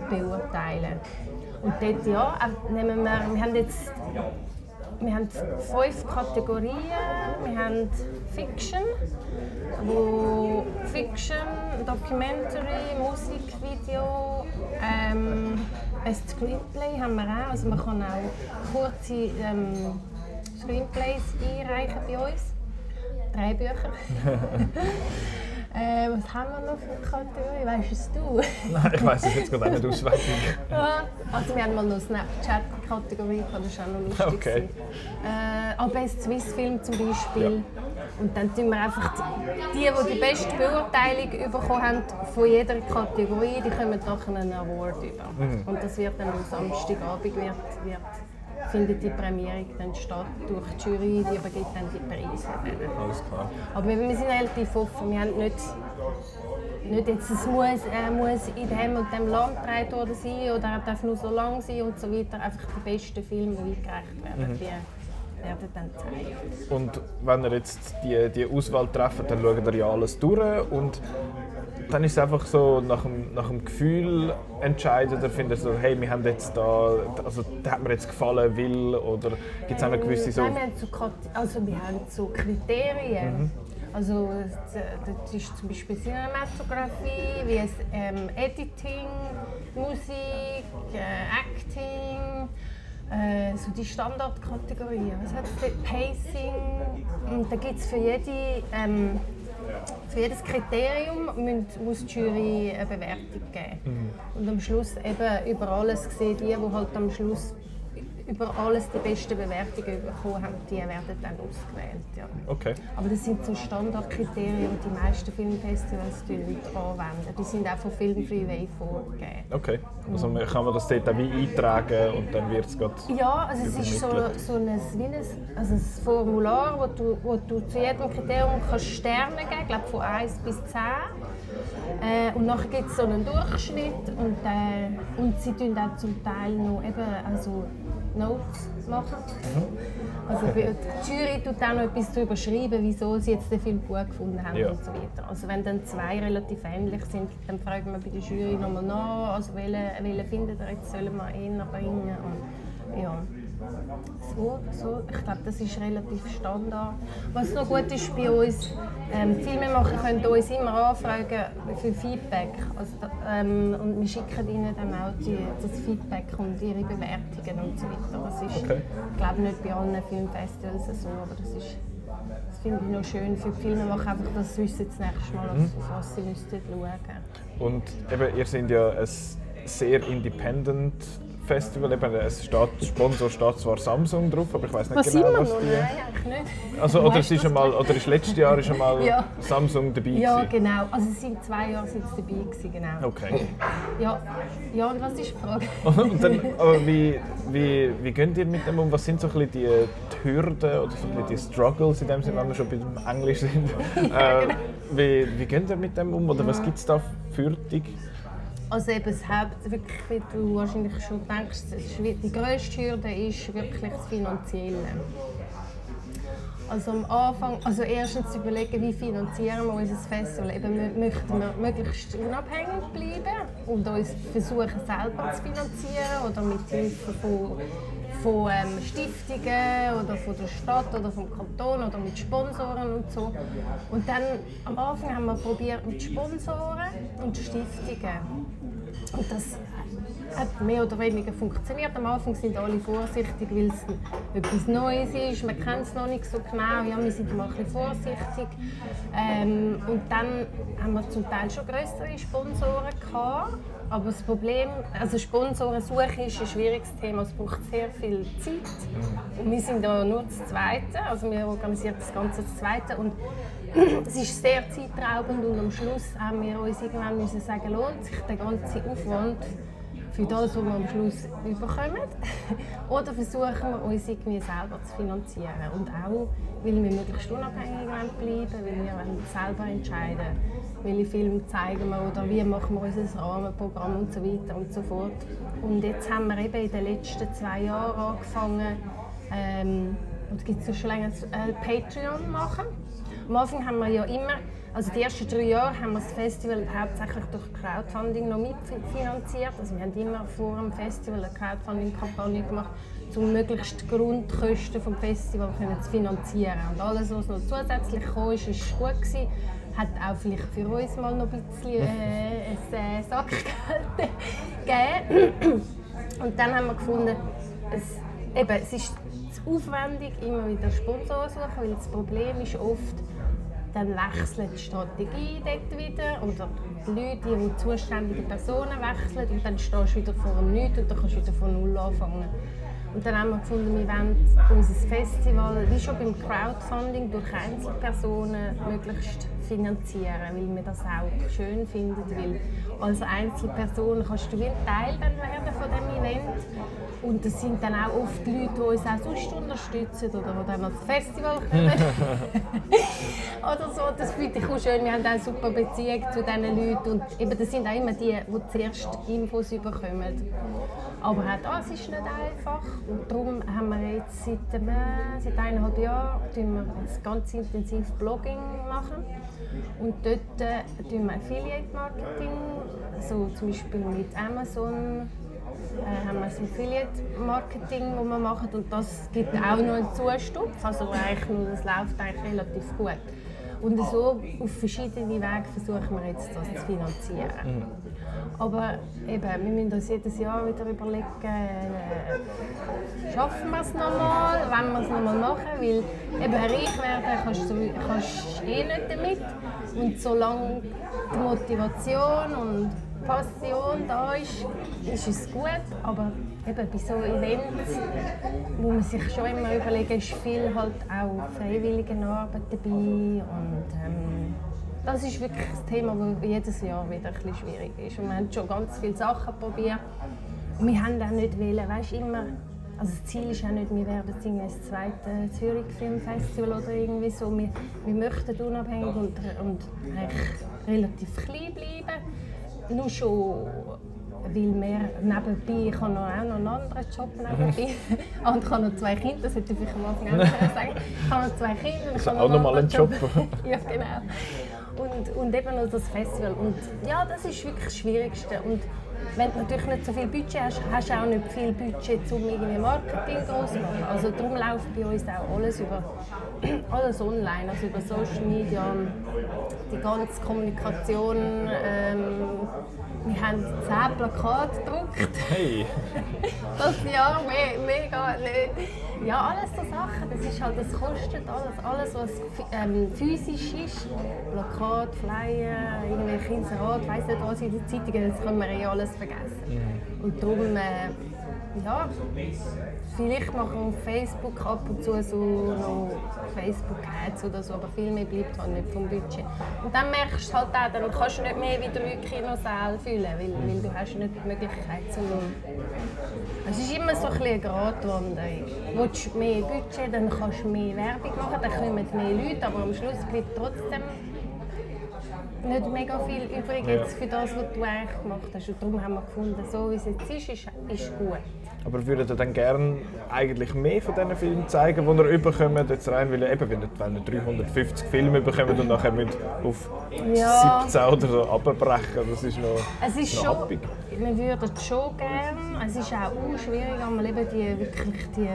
beurteilen. Und dort, ja, nehmen wir, wir haben jetzt wir haben fünf Kategorien. Wir haben Fiction, wo Fiction, Documentary, Musikvideo, ähm, ein Screenplay haben wir auch. Also man kann auch kurze ähm, Screenplays einreichen bei uns. Drehbücher. Äh, was haben wir noch für Kategorien? Weißt es du? Nein, ich weiß es jetzt gerade nicht auswendig. ja, also wir haben mal noch Snapchat-Kategorie, das war auch noch lustig. Okay. Äh, auch Best Swiss Film zum Beispiel. Ja. Und dann tun wir einfach die, die die beste Beurteilung bekommen haben von jeder Kategorie, die kommen nachher einen Award über. Mhm. Und das wird dann am Samstagabend wird, wird findet die Prämierung dann statt durch die Jury, die übergibt dann die Preise. Alles klar. Aber wir, sind relativ offen, wir haben nicht, nicht jetzt, es muss, äh, muss in dem und dem Land gedreht worden sein oder er darf nur so lang sein und so weiter. Einfach die besten Filme, die eingereicht werden, mhm. die werden dann zeigen. Und wenn ihr jetzt die, die Auswahl trefft, dann schaut ihr ja alles durch und dann ist es einfach so nach dem, nach dem Gefühl entscheiden oder findet so, hey, wir haben jetzt da, also der hat mir jetzt gefallen, will oder gibt es auch noch gewisse so... Nein, wir haben so, also wir haben so Kriterien. Mhm. Also das ist zum Beispiel Cinematografie, wie es ähm, Editing, Musik, äh, Acting, äh, so die Standardkategorien. Was hat Pacing und da gibt es für jede ähm, für jedes Kriterium muss die Jury eine Bewertung geben. Mhm. Und am Schluss eben über alles sehen die, die halt am Schluss über alles die besten Bewertungen bekommen haben, die werden dann ausgewählt. Ja. Okay. Aber das sind so Standardkriterien, die die meisten Filmfestivals anwenden. Die sind auch von Film Freeway vorgegeben. Okay. Also mhm. kann man das dort auch wie eintragen und dann wird es Ja, also es ist so, so ein, wie ein, also ein Formular, wo du, wo du zu jedem Kriterium kannst Sterne geben kannst, glaube von 1 bis 10. Äh, und nachher gibt es so einen Durchschnitt und, äh, und sie tun auch zum Teil noch eben, also Notes machen. Mhm. Also die Jury tut auch noch etwas darüber schreiben, wieso sie jetzt den Film gut gefunden haben ja. und so weiter. Also wenn dann zwei relativ ähnlich sind, dann fragen wir bei der Jury nochmal nach, also welchen, welchen findet ihr jetzt, sollen wir ihn bringen und ja. So, so. Ich glaube, das ist relativ Standard. Was noch gut ist bei uns, ähm, Filmemacher können uns immer anfragen für Feedback. Also, ähm, und wir schicken ihnen dann auch die, das Feedback und ihre Bewertungen und so weiter. Das ist, okay. ich glaube nicht bei allen Filmfestivals so, aber das ist das finde ich noch schön für die Filmemacher, einfach das wissen das nächste Mal, mhm. auf was sie müssten schauen. Und eben, ihr seid ja ein sehr independent Festival, eben, es steht, Sponsor steht zwar Samsung drauf, aber ich weiß nicht was genau, was die... Nein, eigentlich nicht. Also, oder, es ist einmal, oder ist letztes Jahr ist einmal ja. Samsung dabei Ja, genau. Also es sind zwei Jahre sind dabei gewesen, genau. Okay. Ja, ja und was ist die Frage? und dann, aber wie, wie, wie geht ihr mit dem um? Was sind so ein die, die Hürden oder so ein die Struggles, in dem Sinne, wenn wir schon beim Englisch sind? ja, genau. äh, wie, wie geht ihr mit dem um? Oder was gibt es da für dich? Also eben das Haupt, wirklich, wie du wahrscheinlich schon denkst, die grösste Hürde ist wirklich das Finanzielle. Also am Anfang, also erstens überlegen, wie finanzieren wir unser Festival. Eben, möchten wir möglichst unabhängig bleiben und uns versuchen selber zu finanzieren oder mit Hilfe von von ähm, Stiftungen oder von der Stadt oder vom Kanton oder mit Sponsoren und so. Und dann am Anfang haben wir probiert mit Sponsoren und Stiftungen. Und das hat mehr oder weniger funktioniert. Am Anfang sind alle vorsichtig, weil es etwas Neues ist. Man kennt es noch nicht so genau. Ja, wir sind mal ein bisschen vorsichtig. Ähm, und dann haben wir zum Teil schon größere Sponsoren gehabt. Aber das Problem, also Sponsorensuche ist ein schwieriges Thema. Es braucht sehr viel Zeit. Und wir sind da nur das Zweite. Also wir organisieren das Ganze das Zweite. Und es ist sehr zeitraubend und am Schluss haben wir uns irgendwann müssen sagen, lohnt sich der ganze Aufwand für das, was wir am Schluss bekommen? Oder versuchen wir uns irgendwie selber zu finanzieren? Und auch, weil wir möglichst unabhängig bleiben weil wir selber entscheiden welche Filme zeigen wir oder wie machen wir unser Rahmenprogramm und so weiter und so fort. Und jetzt haben wir eben in den letzten zwei Jahren angefangen, ähm, und es gibt schon länger, äh, Patreon machen. Am Anfang haben wir ja immer also die ersten drei Jahre haben wir das Festival hauptsächlich durch Crowdfunding noch mitfinanziert. Also wir haben immer vor dem Festival eine Crowdfunding-Kampagne gemacht, um möglichst die Grundkosten des Festivals zu finanzieren. Und alles, was noch zusätzlich kam, ist, ist gut gewesen. Hat auch vielleicht für uns mal noch ein bisschen äh, ein äh, Sackgeld gegeben. Und dann haben wir gefunden, es, eben, es ist zu aufwendig, immer wieder Sponsoren suchen, weil das Problem ist oft, dann wechselt die Strategie dort wieder oder die Leute, die zuständigen Personen wechseln und dann stehst du wieder vor einem Nichts und dann kannst du wieder von Null anfangen. Und dann haben wir gefunden, wir wollen unser Festival, wie schon beim Crowdfunding, durch Einzelpersonen möglichst finanzieren, weil wir das auch schön finden, weil als Einzelperson kannst du wie Teil werden von dem Event und das sind dann auch oft Leute, die uns auch sonst unterstützen oder die dann ans Festival kommen. oder so. Das finde ich auch schön. Wir haben auch eine super Beziehung zu diesen Leuten. Und eben, das sind auch immer die, die zuerst Infos bekommen. Aber auch das ist nicht einfach. Und darum haben wir jetzt seit, äh, seit eineinhalb Jahren wir ganz intensiv Blogging machen. Und dort äh, wir Affiliate Marketing, so zum Beispiel mit Amazon haben wir das Affiliate-Marketing, das wir machen und das gibt auch noch einen Zustupf, also eigentlich das läuft eigentlich relativ gut. Und so auf verschiedene Wege versuchen wir jetzt das zu finanzieren. Mhm. Aber eben, wir müssen uns jedes Jahr wieder überlegen, äh, schaffen wir es nochmal, wollen wir es nochmal machen, weil eben reich werden kannst du kannst eh nicht damit. Und solange die Motivation und Passion da ist, ist es gut. Aber eben bei so Events, wo man sich schon immer überlegt, ist viel halt auch freiwillige Arbeit dabei. Und, ähm, das ist wirklich das Thema, das jedes Jahr wieder ein bisschen schwierig ist. Und wir haben schon ganz viele Sachen probiert. Und wir haben auch nicht wollen, weißt, immer also das Ziel ist auch nicht, wir werden das zweite Zürich Filmfestival oder irgendwie so. Wir, wir möchten unabhängig und, und relativ klein bleiben nur schon, weil wir nebenbei, ich habe noch, auch noch einen anderen Job nebenbei und ich habe noch zwei Kinder, das hätte ich vielleicht am Anfang auch sagen Ich habe noch zwei Kinder. Das ist auch noch mal ein Job. ja, genau. Und, und eben noch das Festival. Und ja, das ist wirklich das Schwierigste. Und wenn du natürlich nicht so viel Budget hast, hast du auch nicht viel Budget, um irgendwie Marketing zu machen. Also darum läuft bei uns auch alles über alles online, also über Social Media, die ganze Kommunikation. Ähm, wir haben zehn Plakate gedruckt. Hey! das Jahr me mega nicht. Ja, alles so Sachen, das ist halt, das kostet alles, alles was ähm, physisch ist. Plakat, Flyer, irgendwelche Inserat, weiss nicht was in den Zeitungen, das können wir eh alles vergessen. Mhm. Und darum, äh, ja, vielleicht machen wir auf Facebook ab und zu so noch Facebook-Ads oder so, aber viel mehr bleibt halt nicht vom Budget. Und dann merkst du halt auch, dann kannst du nicht mehr wie drei Kinosäle füllen, weil, weil du hast nicht die Möglichkeit zu... Es ist immer so ein bisschen eine Gratwanderung. Willst du mehr Budget, dann kannst du mehr Werbung machen, dann kommen mehr Leute, aber am Schluss bleibt trotzdem nicht mega viel übrig jetzt für das, was du eigentlich gemacht hast. Und darum haben wir gefunden, so wie es jetzt ist, ist, ist gut. Aber würdet ihr dann gerne eigentlich mehr von diesen Filmen zeigen, die ihr überkommt, jetzt rein, weil eben, wenn ihr 350 Filme bekommt und nachher müsst auf ja. 17 oder so abbrechen, das ist noch, es ist noch schon, happig. Wir würden es schon gerne, es ist auch schwierig, einmal eben die, wirklich die,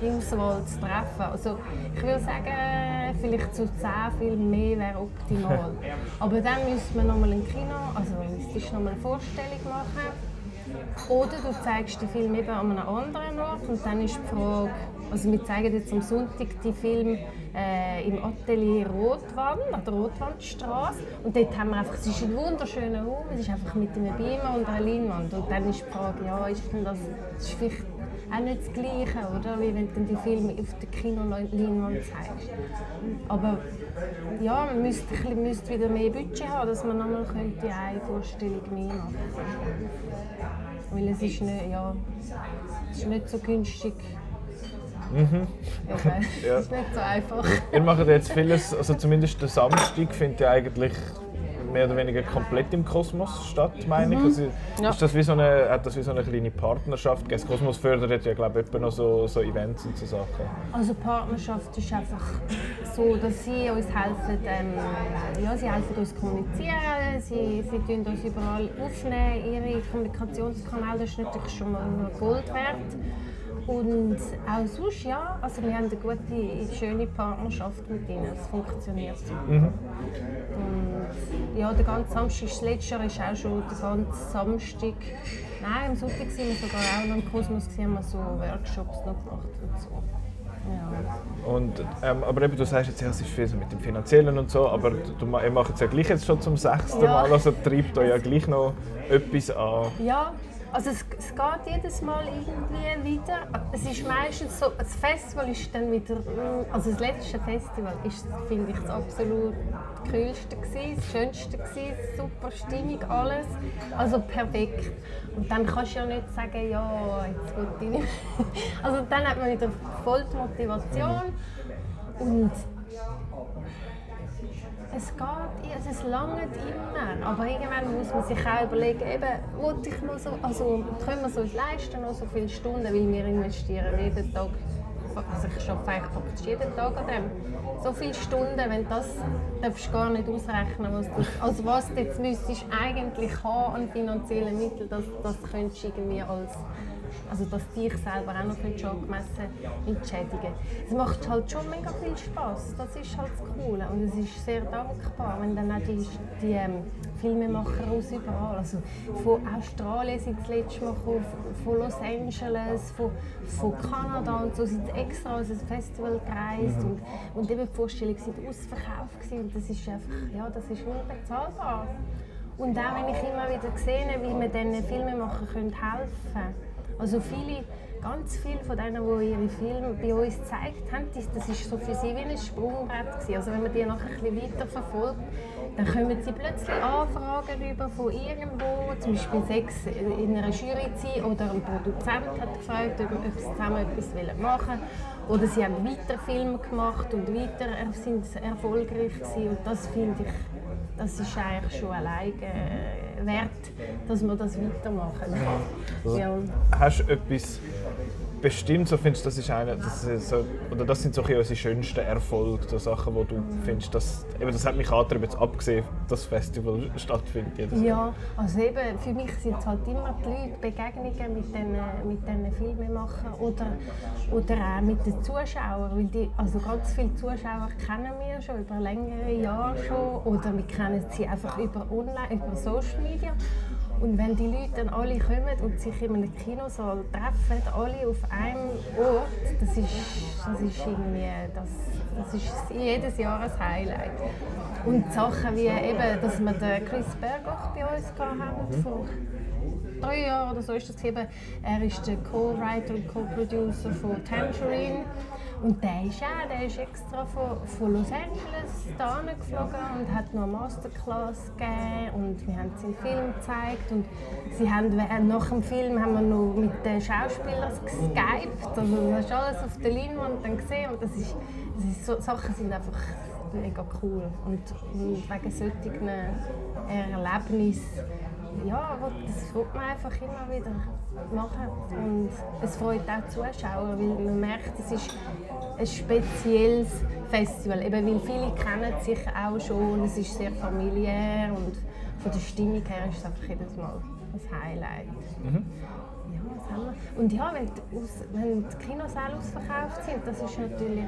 die Auswahl zu treffen. Also ich würde sagen, vielleicht zu 10 Filme mehr wäre optimal. Aber dann müsste man nochmal im Kino, also müsste ich nochmal eine Vorstellung machen Oder du zeigst den Film eben an einem anderen Ort und dann ist die Frage, also wir zeigen jetzt am Sonntag die Film äh, im Atelier Rotwand, an der Rotwandstraße. Und dort haben wir einfach, es ist ein wunderschöner Raum, es ist einfach mit einem Beamer und einer Leinwand. Und dann ist die Frage, ja, ist denn das, das ist vielleicht auch nicht das Gleiche, oder? Wie wenn du die Filme auf der Kinoleinwand zeigst. Aber ja, man müsste, müsste wieder mehr Budget haben, dass man nochmal eine Vorstellung mehr machen könnte. Weil es ist nicht, ja, es ist nicht so günstig Mhm. Okay. ja. Das ist nicht so einfach. Ihr macht jetzt vieles, also zumindest der Samstag findet ja eigentlich mehr oder weniger komplett im Kosmos statt, meine ich. Mhm. Also, ja. ist das wie so eine, hat das wie so eine kleine Partnerschaft? Das Kosmos fördert ja, glaube ich, noch so, so Events und so Sachen. Also Partnerschaft ist einfach so, dass sie uns helfen, ähm, ja, sie helfen uns kommunizieren, sie, sie tun uns überall aufnehmen, ihre Kommunikationskanäle, das ist natürlich schon mal Gold wert. Und auch sonst, ja, also wir haben eine gute, schöne Partnerschaft mit ihnen. Es funktioniert Mhm. Und ja, der ganze Samstag, das letzte Jahr ist auch schon der ganze Samstag. Nein, am Sonntag sind wir sogar auch noch im Kosmos, haben wir so Workshops noch gemacht und so. Ja. Und, ähm, aber eben, du sagst jetzt, ja, es ist viel so mit dem Finanziellen und so, aber du, ihr macht es ja gleich jetzt schon zum sechsten ja. Mal, also treibt euch ja gleich noch etwas an. Ja, also es, es, geht jedes Mal irgendwie wieder. Es ist meistens so, das Festival ist dann wieder, also das letzte Festival ist, finde ich, das absolut kühlste gewesen, das schönste gewesen, super Stimmung, alles, also perfekt. Und dann kannst du ja nicht sagen, ja, jetzt geht ich nicht Also dann hat man wieder voll die Motivation und es geht, also es langt immer, aber irgendwann muss man sich auch überlegen, eben, ich mal so, also können wir uns leisten, noch so viele Stunden, weil wir investieren jeden Tag, also ich arbeite eigentlich praktisch jeden Tag an dem, so viele Stunden, wenn das, darfst du gar nicht ausrechnen, was du, also was du jetzt müsstest eigentlich haben an finanziellen Mitteln, das, das könntest du irgendwie als also dass dich selber auch noch angemessen entschädigen Es macht halt schon mega viel Spaß. Das ist halt das Coole und es ist sehr dankbar, wenn dann auch die, die ähm, Filmemacher aus überall, also von Australien sind das letzte Mal gekommen, von Los Angeles, von, von Kanada und so sind extra als ein Festival gereist und, und eben die Vorstellung sind ausverkauft gewesen. und das ist einfach, ja, das ist unbezahlbar. Und auch wenn ich immer wieder sehe, wie wir diesen Filmemachern helfen können, also viele, ganz viele von denen, die ihre Filme bei uns gezeigt haben, das war so für sie wie ein Sprungbrett gewesen. Also wenn man die nachher ein bisschen weiter verfolgt, dann kommen sie plötzlich Anfragen über von irgendwo, zum Beispiel sechs in einer Jury zu oder ein Produzent hat gefragt, ob sie zusammen etwas machen wollen. Oder sie haben weiter Filme gemacht und weiter sind erfolgreich gewesen. Und das finde ich, das ist eigentlich schon alleine wert, dass wir das weitermachen. Also, ja. Hast du etwas bestimmt so findest, das ist eine, das ist so, oder das sind so unsere schönsten Erfolge, so Sachen, wo du findest, dass, eben das hat mich angetrieben, jetzt abgesehen, dass das Festival stattfindet jedes Ja, also eben, für mich sind es halt immer die Leute, Begegnungen mit den, mit den Filmemachern oder, oder auch mit den Zuschauern, weil die, also ganz viele Zuschauer kennen wir schon über längere Jahre schon oder wir kennen sie einfach über online, über Social Media und wenn die Leute dann alle kommen und sich in einem Kinosaal treffen, alle auf einem Ort, das ist, das ist irgendwie, das, das ist jedes Jahr ein Highlight. Und Sachen wie eben, dass wir den Chris Bergoch bei uns hatten, mhm. vor drei Jahren oder so ist das eben. Er ist der Co-Writer und Co-Producer von Tangerine. Und der ist auch, der ist extra von, von Los Angeles hierher geflogen und hat noch eine Masterclass gegeben und wir haben seinen Film gezeigt und sie haben, nach dem Film haben wir noch mit den Schauspielern geskypt, also du hast alles auf der Leinwand dann gesehen und das ist, das ist so, Sachen sind einfach mega cool und, und wegen solchen Erlebnissen ja, das wird man einfach immer wieder machen. Und es freut auch die Zuschauer, weil man merkt, es ist ein spezielles Festival. Eben, weil viele kennen sich auch schon, es ist sehr familiär und von der Stimmung her ist es einfach jedes Mal ein Highlight. Mhm. Ja, was haben wir? Und ja, wenn die, wenn die Kinosäle ausverkauft sind, das ist natürlich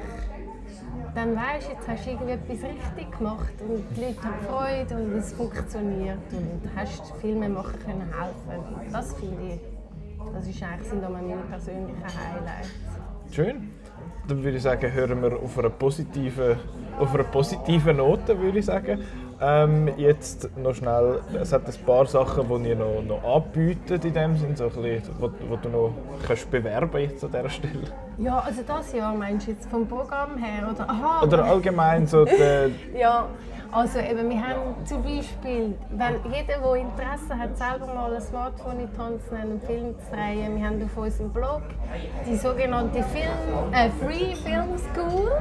dann weißt du, jetzt hast du etwas richtig gemacht und die Leute haben Freude und es funktioniert und hast viel mehr machen können helfen. Das finde ich, das ist eigentlich, sind meine persönlichen Highlights. Schön. Dann würde ich sagen, hören wir auf einer positiven, auf einer positiven Note, würde ich sagen. Ähm, jetzt noch schnell, es hat ein paar Sachen, die ihr noch, noch anbietet in dem Sinn, so ein bisschen, wo, wo du noch kannst bewerben jetzt an dieser Stelle. Ja, also das Jahr meinst du jetzt vom Programm her? Oder, aha, Oder allgemein so die, Ja, also eben, wir haben zum Beispiel, wenn jeder, der Interesse hat, selber mal ein Smartphone in die Hand zu nehmen und Film zu drehen, wir haben auf unserem Blog die sogenannte Film, äh, Free Film School.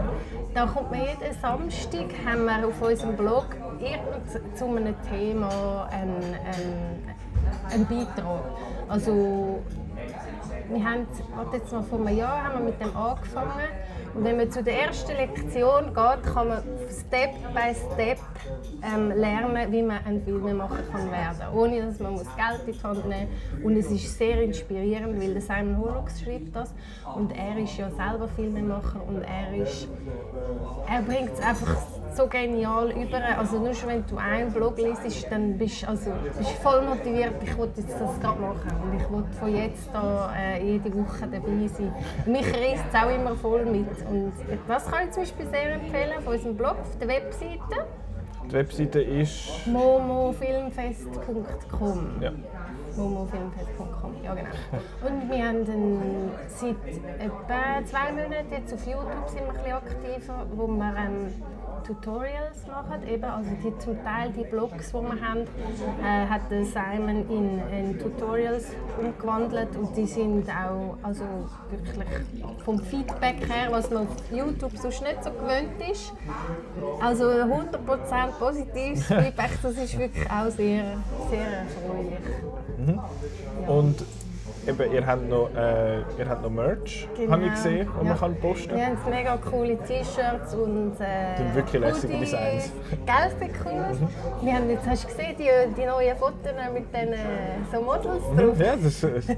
Da kommt man jeden Samstag, haben wir auf unserem Blog irgend zu einem Thema einen, einen, einen Beitrag. Also wir haben, jetzt mal vor einem Jahr haben wir mit dem angefangen und wenn man zu der ersten Lektion geht, kann man Step by Step ähm, lernen, wie man ein Filmemacher kann werden ohne dass man muss Geld in die Hand nehmen muss. Und es ist sehr inspirierend, weil Simon Horrocks schreibt das und er ist ja selber Filmemacher und er ist, er bringt es einfach so genial über. Also nur schon wenn du einen Blog liest, dann bist du also, bist voll motiviert, ich will jetzt das gerade machen und ich will von jetzt an äh, jede Woche dabei sein. Mich reißt es auch immer voll mit und das kann ich zum Beispiel sehr empfehlen von unserem Blog auf der Webseite. die Webseite ist... momofilmfest.com Ja. momofilmfest.com, ja genau. Und wir haben dann seit etwa zwei Monaten jetzt auf YouTube sind wir ein bisschen aktiver, wo wir ähm, Tutorials machen. Eben, also die, zum Teil die Blogs, die wir haben, äh, hat Simon in, in Tutorials umgewandelt und die sind auch also wirklich vom Feedback her, was man auf YouTube sonst nicht so gewöhnt ist. Also 100% positives Feedback, das ist wirklich auch sehr, sehr erfreulich. Und eben, ihr habt noch, äh, ihr habt noch Merch, habe ich gesehen, wo Genau. Ja. man kann posten Wir haben mega coole T-Shirts und äh, Die haben wirklich lässige. Designs. Gell, sieht cool aus. Wir haben jetzt, hast du gesehen, die, die neuen Fotos mit den äh, so Models drauf? Ja, das ist...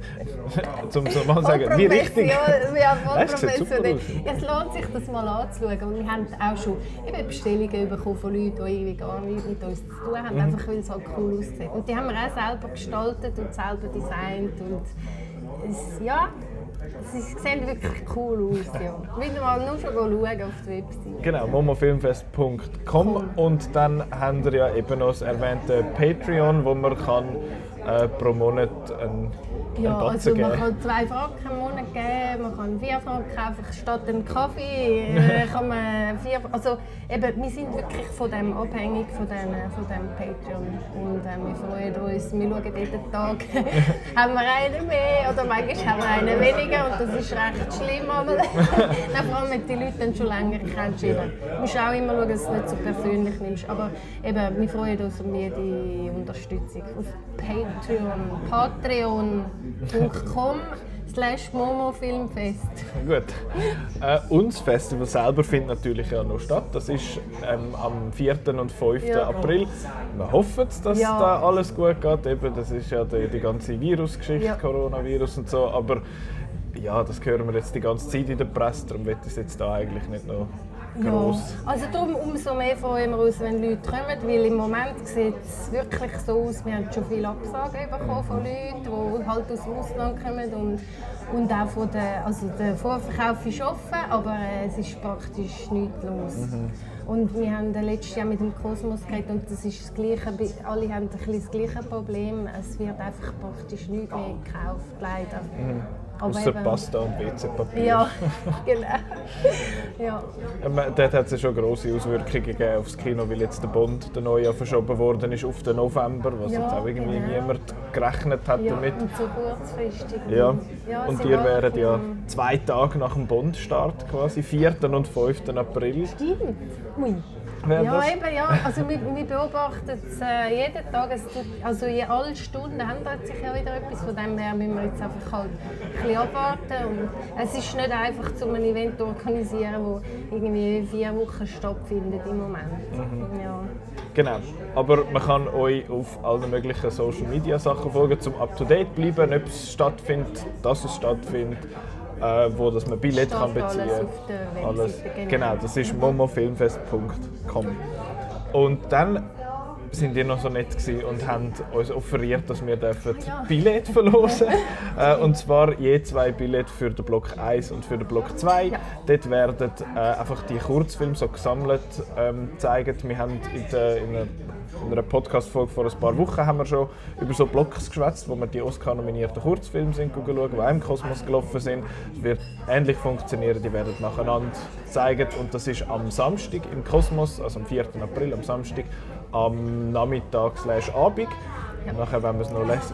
zum so mal sagen, wie richtig. Ja, voll professionell. Es lohnt sich, das mal anzuschauen. Und wir haben auch schon eben Bestellungen bekommen von Leuten, die irgendwie gar nichts mit uns zu tun Mhm. haben, einfach weil es halt cool aussieht. Und die haben wir auch selber gestaltet und selber designt. Und es, ja, sie sehen wirklich cool aus. Ja. Wieder mal nur schon schauen auf die Website. Genau, momofilmfest.com und dann haben wir ja eben noch das erwähnte Patreon, wo man kann äh, pro Monat einen, Ja, also man geben. kann zwei Franken im Monat geben, man kann vier Franken einfach statt einem Kaffee äh, kann man vier, also eben, wir sind wirklich von dem abhängig, von dem, von dem Patreon. Und äh, wir freuen uns, wir schauen jeden Tag, haben wir einen mehr oder manchmal haben wir einen weniger. Und das ist recht schlimm, aber Nein, vor allem wenn die Leute dann schon länger kennst. Eben. Du musst auch immer schauen, dass du es nicht so persönlich nimmst, aber eben, wir freuen uns um jede Unterstützung. Auf Patreon, patreon.com slash momofilmfest. Gut. Äh, und das Festival selber findet natürlich ja noch statt. Das ist ähm, am 4. und 5. Ja. April. Wir hoffen, dass Ja. da alles gut geht. Eben, das ist ja die, die ganze Virusgeschichte, Ja. Coronavirus und so. Aber ja, das hören wir jetzt die ganze Zeit in der Presse. Darum wird es jetzt da eigentlich nicht noch gross. Ja. Also darum umso mehr freuen wir uns, wenn Leute kommen, weil im Moment sieht es wirklich so aus, wir haben schon viele Absagen bekommen von Leuten, die halt aus dem Ausland kommen und, und auch von der, also der Vorverkauf ist offen, aber äh, es ist praktisch nichts los. Und wir haben letztes Jahr mit dem Kosmos geredet und das ist das Gleiche, alle haben ein bisschen das gleiche Problem, es wird einfach praktisch nichts mehr gekauft, leider. Aber Außer Pasta und WC-Papier. Ja, genau. ja. Dort hat es ja schon grosse Auswirkungen gegeben aufs Kino, weil jetzt der Bond, der neue, verschoben worden ist auf den November, was Ja, jetzt auch irgendwie genau. niemand gerechnet hat Ja, damit. und so kurzfristig. Ja, Ja, und ihr wären ja zwei Tage nach dem Bond-Start quasi, 4. und 5. April. Stimmt. Ui. Ja, das. eben, ja. Also wir, wir beobachten es äh, jeden Tag. Es tut, also je alle Stunden ändert sich ja wieder etwas. Von dem her müssen wir jetzt einfach halt ein bisschen abwarten. Und es ist nicht einfach, zu einem Event zu organisieren, das irgendwie vier Wochen stattfindet im Moment. Mhm. Ja. Genau. Aber man kann euch auf allen möglichen Social Media Sachen folgen, um up to date zu bleiben, ob es stattfindet, dass es stattfindet. Äh, wo dass man Billett kann alles beziehen der Alles. Webseite, genau. Genau, das ist momofilmfest.com. Und dann sind die noch so nett gewesen und haben uns offeriert, dass wir dürfen Ja. Billett verlosen äh, Und zwar je zwei Billett für den Block 1 und für den Block 2. Ja. Dort werden äh, einfach die Kurzfilme so gesammelt ähm, gezeigt. Wir haben in, der, in einer, in einer Podcast-Folge vor ein paar Wochen haben wir schon über so Blocks geschwätzt, wo wir die Oscar-nominierten Kurzfilme sind schauen, die auch im Kosmos gelaufen sind. Es wird ähnlich funktionieren, die werden nacheinander gezeigt und das ist am Samstag im Kosmos, also am 4. April, am Samstag, am Nachmittag slash Abend. Und nachher, wenn, noch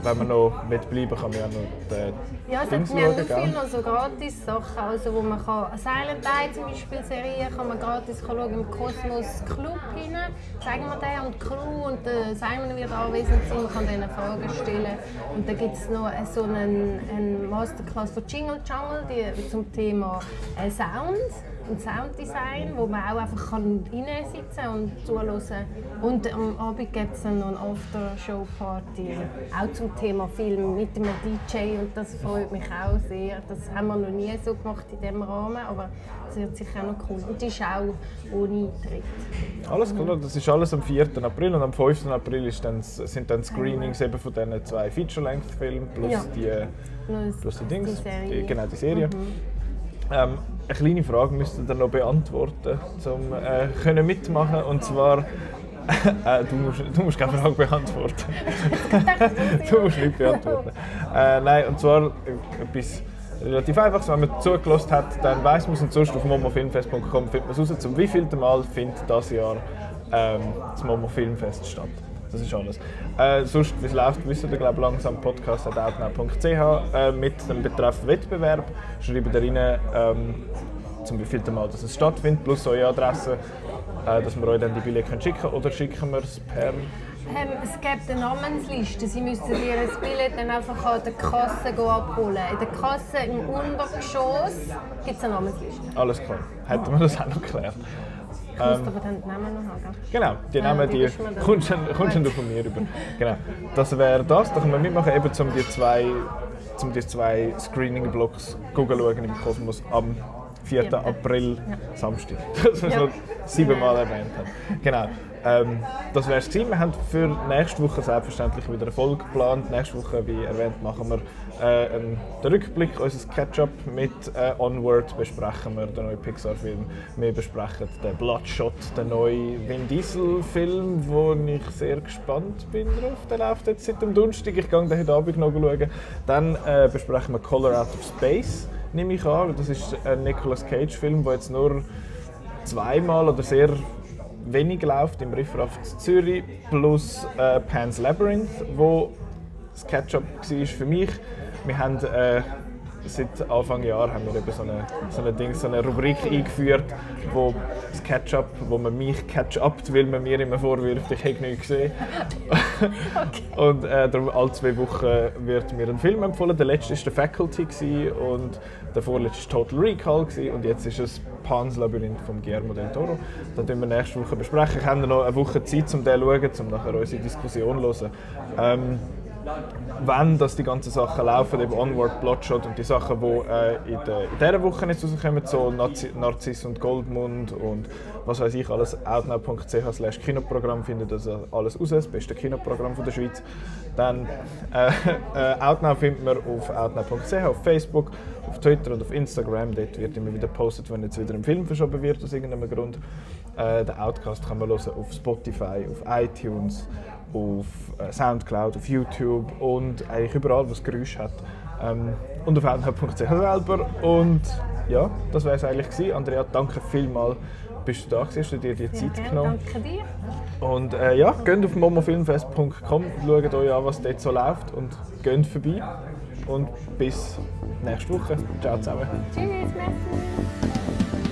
wenn wir noch mitbleiben, kann man ja noch die Ja, es Dings hat, wir haben schauen, noch viele noch so Gratis-Sachen, also wo man kann, Silent Eye zum Beispiel Serie kann man gratis schauen im Kosmos Club rein, zeigen wir den und die Crew und der Simon wird anwesend sein, man kann denen Fragen stellen. Und dann gibt es noch so einen, einen Masterclass von Jingle Jungle die, zum Thema äh, Sound und Sounddesign, wo man auch einfach kann reinsitzen kann und zuhören und am Abend gibt es dann noch eine After-Show-Party, auch zum Thema Film mit einem DJ und das freut mich auch sehr. Das haben wir noch nie so gemacht in diesem Rahmen, aber es wird sicher auch noch cool. Und die ist auch ohne Eintritt. Alles klar, das ist alles am 4. April und am 5. April dann, sind dann Screenings eben von diesen zwei Feature-Length-Filmen plus, Ja. die, plus die Dings, die. Mhm. Genau die Serie. Ähm, eine kleine Frage müsst ihr noch beantworten, um äh, können mitmachen und zwar äh, du, musst, du musst keine Frage beantworten. du musst nicht beantworten. Äh, nein, und zwar äh, etwas relativ einfaches. Wenn man zugelassen hat, dann weiß man es und sonst auf momofilmfest.com findet man es raus, zum wievielten Mal findet das Jahr ähm, das Momo Filmfest statt. Das ist alles. Äh, sonst, wie es läuft, wisst ihr, glaube langsam podcast.outnow.ch äh, mit dem Betreff Wettbewerb. Schreibt da rein, ähm, zum wievielten Mal dass es stattfindet, plus eure Adresse, äh, dass wir euch dann die Billette können schicken können. Oder schicken wir es per... Ähm, es gibt eine Namensliste. Sie müssen ihr Billett dann einfach an der Kasse abholen. In der Kasse im Untergeschoss gibt es eine Namensliste. Alles klar, hätten wir das auch noch geklärt. Ich muss aber dann die Namen noch haben. Genau, die Namen, wie die du kommst du kommst du von mir über. Genau, das wäre das. Da können wir mitmachen, eben um die zwei, um die zwei Screening-Blocks schauen im Kosmos am 4. Vierten. April, Ja. Samstag. Das wir Ja. noch siebenmal erwähnt haben. Genau. Ähm, das wäre es gewesen. Wir haben für nächste Woche selbstverständlich wieder eine Folge geplant. Nächste Woche, wie erwähnt, machen wir äh, einen, den Rückblick, unser Catch-up mit äh, Onward besprechen wir den neuen Pixar-Film. Wir besprechen den Bloodshot, den neuen Vin Diesel-Film, wo ich sehr gespannt bin drauf. Der läuft jetzt seit dem Donnerstag. Ich gehe heute Abend noch schauen. Dann äh, besprechen wir Color Out of Space, nehme ich an. Das ist ein Nicolas Cage-Film, der jetzt nur zweimal oder sehr wenig läuft im Riff Raff zu Zürich, plus äh, Pan's Labyrinth, wo das Catch-up war für mich. Wir haben äh, seit Anfang Jahr haben wir eben so eine, so eine, Ding, so eine Rubrik eingeführt, wo das Catch-up, wo man mich catch-upt, weil man mir immer vorwirft, ich hätte nichts gesehen. Und äh, darum alle zwei Wochen wird mir ein Film empfohlen. Der letzte war «The Faculty» gewesen und der vorletzte war «Total Recall» gewesen und jetzt ist es «Pan's Labyrinth» von Guillermo del Toro. Das werden wir nächste Woche besprechen. Ich habe noch eine Woche Zeit, um den zu schauen, um nachher unsere Diskussion zu hören. Ähm, wenn dass die ganzen Sachen laufen, eben Onward, Bloodshot und die Sachen, die äh, in, der, in dieser Woche nicht rauskommen, so Nazi, Narziss und Goldmund und was weiß ich alles, outnow.ch slash Kinoprogramm findet das alles raus, das beste Kinoprogramm von der Schweiz. Dann äh, äh, Outnow findet man auf outnow.ch, auf Facebook, auf Twitter und auf Instagram. Dort wird immer wieder gepostet, wenn jetzt wieder ein Film verschoben wird aus irgendeinem Grund. Äh, den Outcast kann man hören auf Spotify, auf iTunes, auf äh, Soundcloud, auf YouTube und eigentlich überall, wo es Geräusch hat. Ähm, und auf outnow.ch selber. Und ja, das wäre es eigentlich gewesen. Andrea, danke vielmals, bist du da gewesen, hast du dir die Zeit gerne, genommen. danke dir. Und äh, ja, geht auf momofilmfest.com, schaut euch an, was dort so läuft und geht vorbei. Und bis nächste Woche. Ciao zusammen. Tschüss, merci.